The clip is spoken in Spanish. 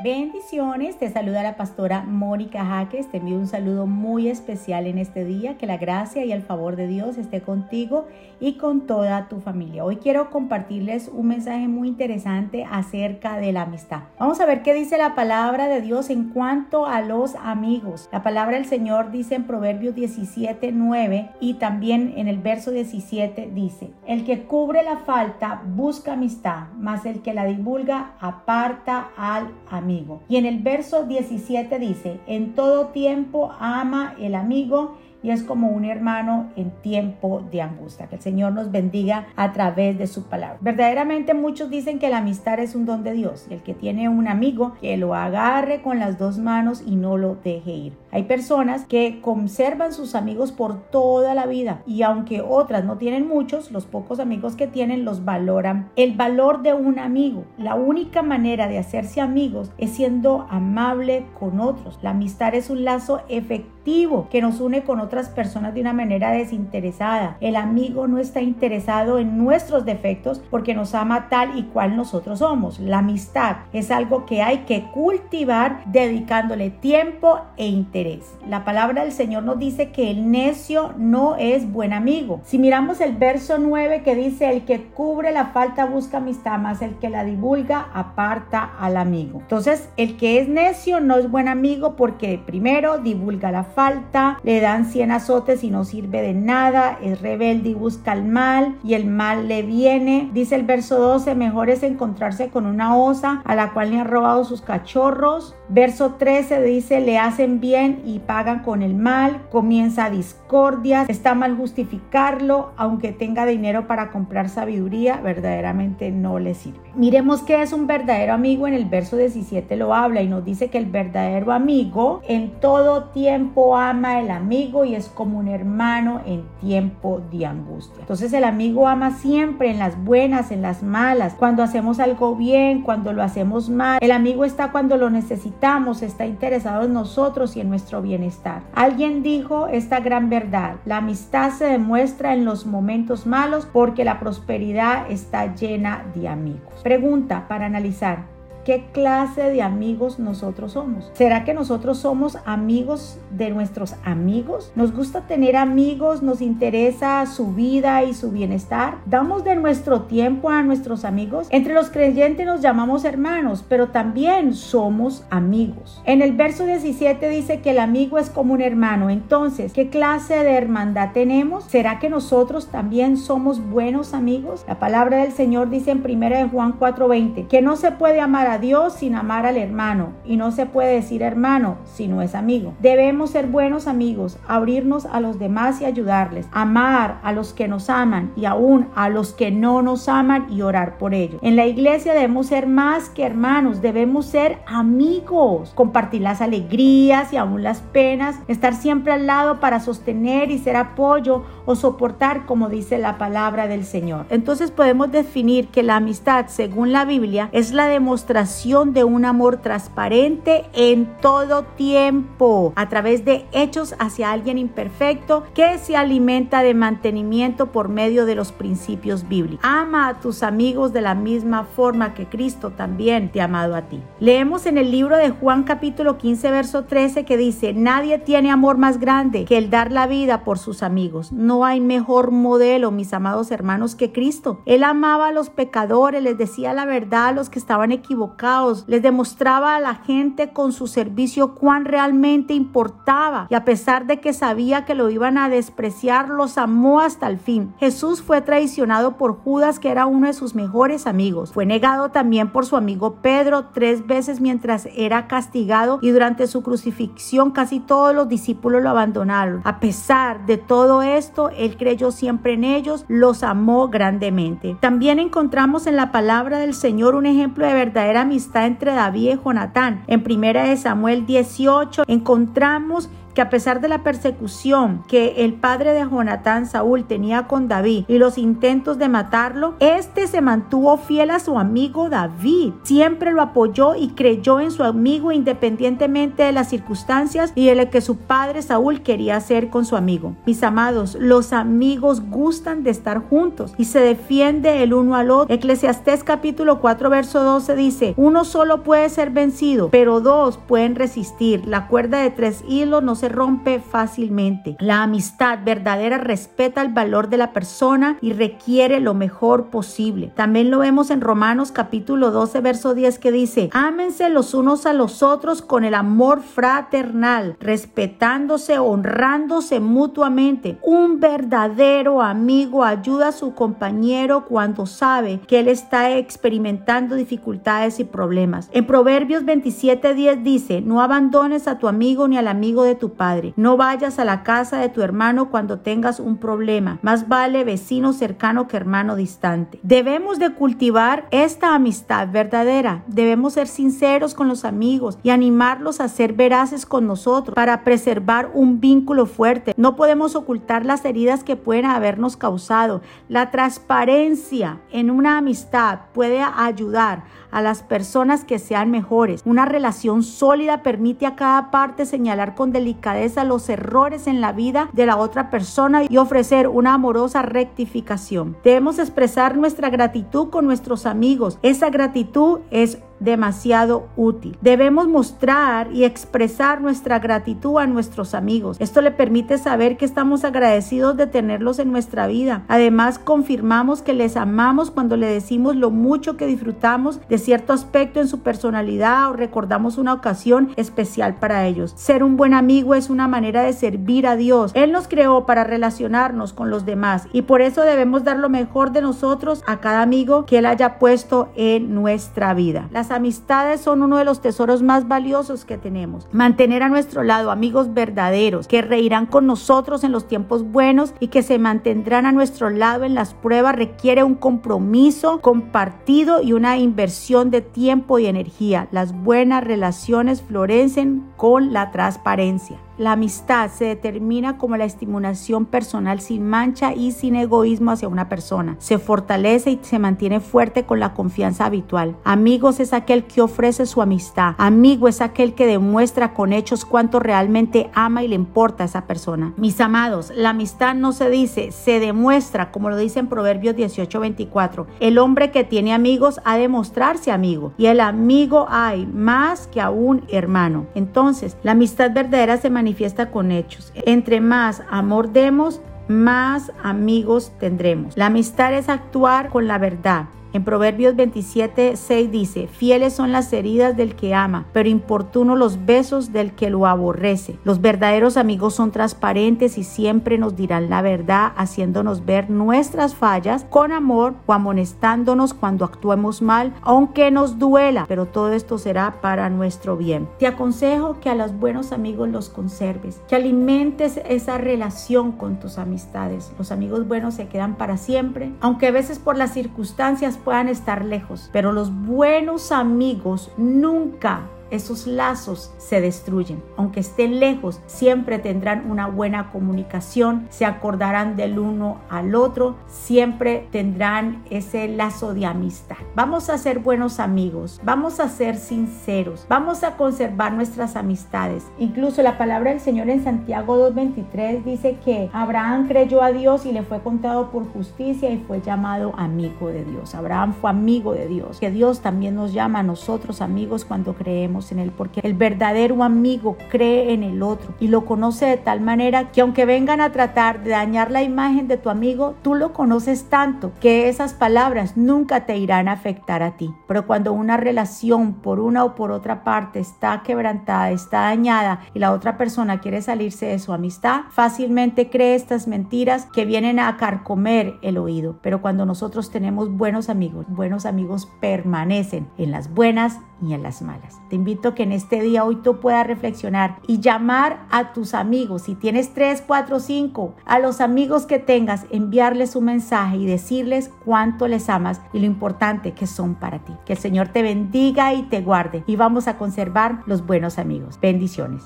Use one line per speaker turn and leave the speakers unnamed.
Bendiciones, te saluda la pastora Mónica Jaques, te envío un saludo muy especial en este día, que la gracia y el favor de Dios esté contigo y con toda tu familia. Hoy quiero compartirles un mensaje muy interesante acerca de la amistad. Vamos a ver qué dice la palabra de Dios en cuanto a los amigos. La palabra del Señor dice en Proverbios 17, 9 y también en el verso 17 dice, el que cubre la falta busca amistad, mas el que la divulga aparta al amigo. Y en el verso 17 dice, en todo tiempo ama el amigo y es como un hermano en tiempo de angustia. Que el Señor nos bendiga a través de su palabra. Verdaderamente muchos dicen que la amistad es un don de Dios el que tiene un amigo que lo agarre con las dos manos y no lo deje ir. Hay personas que conservan sus amigos por toda la vida y aunque otras no tienen muchos, los pocos amigos que tienen los valoran. El valor de un amigo, la única manera de hacerse amigos es siendo amable con otros. La amistad es un lazo efectivo que nos une con otras personas de una manera desinteresada. El amigo no está interesado en nuestros defectos porque nos ama tal y cual nosotros somos. La amistad es algo que hay que cultivar dedicándole tiempo e interés. La palabra del Señor nos dice que el necio no es buen amigo. Si miramos el verso 9 que dice el que cubre la falta busca amistad, más el que la divulga aparta al amigo. Entonces, el que es necio no es buen amigo porque primero divulga la falta, le dan en azotes y no sirve de nada, es rebelde y busca el mal y el mal le viene. Dice el verso 12, mejor es encontrarse con una osa a la cual le han robado sus cachorros. Verso 13 dice, le hacen bien y pagan con el mal, comienza discordia, está mal justificarlo, aunque tenga dinero para comprar sabiduría, verdaderamente no le sirve. Miremos qué es un verdadero amigo, en el verso 17 lo habla y nos dice que el verdadero amigo en todo tiempo ama el amigo es como un hermano en tiempo de angustia. Entonces el amigo ama siempre en las buenas, en las malas, cuando hacemos algo bien, cuando lo hacemos mal. El amigo está cuando lo necesitamos, está interesado en nosotros y en nuestro bienestar. Alguien dijo esta gran verdad, la amistad se demuestra en los momentos malos porque la prosperidad está llena de amigos. Pregunta para analizar qué clase de amigos nosotros somos. ¿Será que nosotros somos amigos de nuestros amigos? ¿Nos gusta tener amigos? ¿Nos interesa su vida y su bienestar? ¿Damos de nuestro tiempo a nuestros amigos? Entre los creyentes nos llamamos hermanos, pero también somos amigos. En el verso 17 dice que el amigo es como un hermano. Entonces, ¿qué clase de hermandad tenemos? ¿Será que nosotros también somos buenos amigos? La palabra del Señor dice en 1 de Juan 4:20 que no se puede amar a Dios sin amar al hermano y no se puede decir hermano si no es amigo. Debemos ser buenos amigos, abrirnos a los demás y ayudarles, amar a los que nos aman y aún a los que no nos aman y orar por ellos. En la iglesia debemos ser más que hermanos, debemos ser amigos, compartir las alegrías y aún las penas, estar siempre al lado para sostener y ser apoyo o soportar como dice la palabra del Señor. Entonces podemos definir que la amistad según la Biblia es la demostración de un amor transparente en todo tiempo, a través de hechos hacia alguien imperfecto que se alimenta de mantenimiento por medio de los principios bíblicos. Ama a tus amigos de la misma forma que Cristo también te ha amado a ti. Leemos en el libro de Juan capítulo 15 verso 13 que dice, nadie tiene amor más grande que el dar la vida por sus amigos. No hay mejor modelo, mis amados hermanos, que Cristo. Él amaba a los pecadores, les decía la verdad a los que estaban equivocados les demostraba a la gente con su servicio cuán realmente importaba y a pesar de que sabía que lo iban a despreciar, los amó hasta el fin. Jesús fue traicionado por Judas, que era uno de sus mejores amigos. Fue negado también por su amigo Pedro tres veces mientras era castigado y durante su crucifixión casi todos los discípulos lo abandonaron. A pesar de todo esto, él creyó siempre en ellos, los amó grandemente. También encontramos en la palabra del Señor un ejemplo de verdadera amistad entre David y Jonatán. En primera de Samuel 18 encontramos que a pesar de la persecución que el padre de Jonatán, Saúl, tenía con David y los intentos de matarlo, este se mantuvo fiel a su amigo David. Siempre lo apoyó y creyó en su amigo independientemente de las circunstancias y de lo que su padre Saúl quería hacer con su amigo. Mis amados, los amigos gustan de estar juntos y se defiende el uno al otro. Eclesiastés capítulo 4 verso 12 dice, uno solo puede ser vencido, pero dos pueden resistir. La cuerda de tres hilos no se rompe fácilmente. La amistad verdadera respeta el valor de la persona y requiere lo mejor posible. También lo vemos en Romanos capítulo 12 verso 10 que dice, ámense los unos a los otros con el amor fraternal, respetándose, honrándose mutuamente. Un verdadero amigo ayuda a su compañero cuando sabe que él está experimentando dificultades y problemas. En Proverbios 27:10 dice, no abandones a tu amigo ni al amigo de tu padre. No vayas a la casa de tu hermano cuando tengas un problema. Más vale vecino cercano que hermano distante. Debemos de cultivar esta amistad verdadera. Debemos ser sinceros con los amigos y animarlos a ser veraces con nosotros para preservar un vínculo fuerte. No podemos ocultar las heridas que pueden habernos causado. La transparencia en una amistad puede ayudar a las personas que sean mejores. Una relación sólida permite a cada parte señalar con delicadeza los errores en la vida de la otra persona y ofrecer una amorosa rectificación. Debemos expresar nuestra gratitud con nuestros amigos. Esa gratitud es demasiado útil. Debemos mostrar y expresar nuestra gratitud a nuestros amigos. Esto le permite saber que estamos agradecidos de tenerlos en nuestra vida. Además, confirmamos que les amamos cuando le decimos lo mucho que disfrutamos de cierto aspecto en su personalidad o recordamos una ocasión especial para ellos. Ser un buen amigo es una manera de servir a Dios. Él nos creó para relacionarnos con los demás y por eso debemos dar lo mejor de nosotros a cada amigo que Él haya puesto en nuestra vida. Las amistades son uno de los tesoros más valiosos que tenemos. Mantener a nuestro lado amigos verdaderos que reirán con nosotros en los tiempos buenos y que se mantendrán a nuestro lado en las pruebas requiere un compromiso compartido y una inversión de tiempo y energía. Las buenas relaciones florecen con la transparencia. La amistad se determina como la estimulación personal sin mancha y sin egoísmo hacia una persona. Se fortalece y se mantiene fuerte con la confianza habitual. Amigos es aquel que ofrece su amistad. Amigo es aquel que demuestra con hechos cuánto realmente ama y le importa a esa persona. Mis amados, la amistad no se dice, se demuestra, como lo dice en Proverbios 18:24. El hombre que tiene amigos ha de mostrarse amigo y el amigo hay más que a un hermano. Entonces, la amistad verdadera se manifiesta manifiesta con hechos. Entre más amor demos, más amigos tendremos. La amistad es actuar con la verdad. En Proverbios 27, 6 dice, fieles son las heridas del que ama, pero importuno los besos del que lo aborrece. Los verdaderos amigos son transparentes y siempre nos dirán la verdad, haciéndonos ver nuestras fallas con amor o amonestándonos cuando actuemos mal, aunque nos duela, pero todo esto será para nuestro bien. Te aconsejo que a los buenos amigos los conserves, que alimentes esa relación con tus amistades. Los amigos buenos se quedan para siempre, aunque a veces por las circunstancias puedan estar lejos, pero los buenos amigos nunca esos lazos se destruyen. Aunque estén lejos, siempre tendrán una buena comunicación, se acordarán del uno al otro, siempre tendrán ese lazo de amistad. Vamos a ser buenos amigos, vamos a ser sinceros, vamos a conservar nuestras amistades. Incluso la palabra del Señor en Santiago 2.23 dice que Abraham creyó a Dios y le fue contado por justicia y fue llamado amigo de Dios. Abraham fue amigo de Dios, que Dios también nos llama a nosotros amigos cuando creemos en Él, porque el verdadero amigo cree en el otro y lo conoce de tal manera que aunque vengan a tratar de dañar la imagen de tu amigo, tú lo conoces tanto que esas palabras nunca te irán a afectar a ti. Pero cuando una relación por una o por otra parte está quebrantada, está dañada y la otra persona quiere salirse de su amistad, fácilmente cree estas mentiras que vienen a carcomer el oído. Pero cuando nosotros tenemos buenos amigos, buenos amigos permanecen en las buenas y en las malas. Te invito que en este día hoy tú puedas reflexionar y llamar a tus amigos. Si tienes tres, cuatro, cinco, a los amigos que tengas, enviarles un mensaje y decirles cuánto les amas y lo importante que son para ti. Que el Señor te bendiga y te guarde y vamos a conservar los buenos amigos. Bendiciones.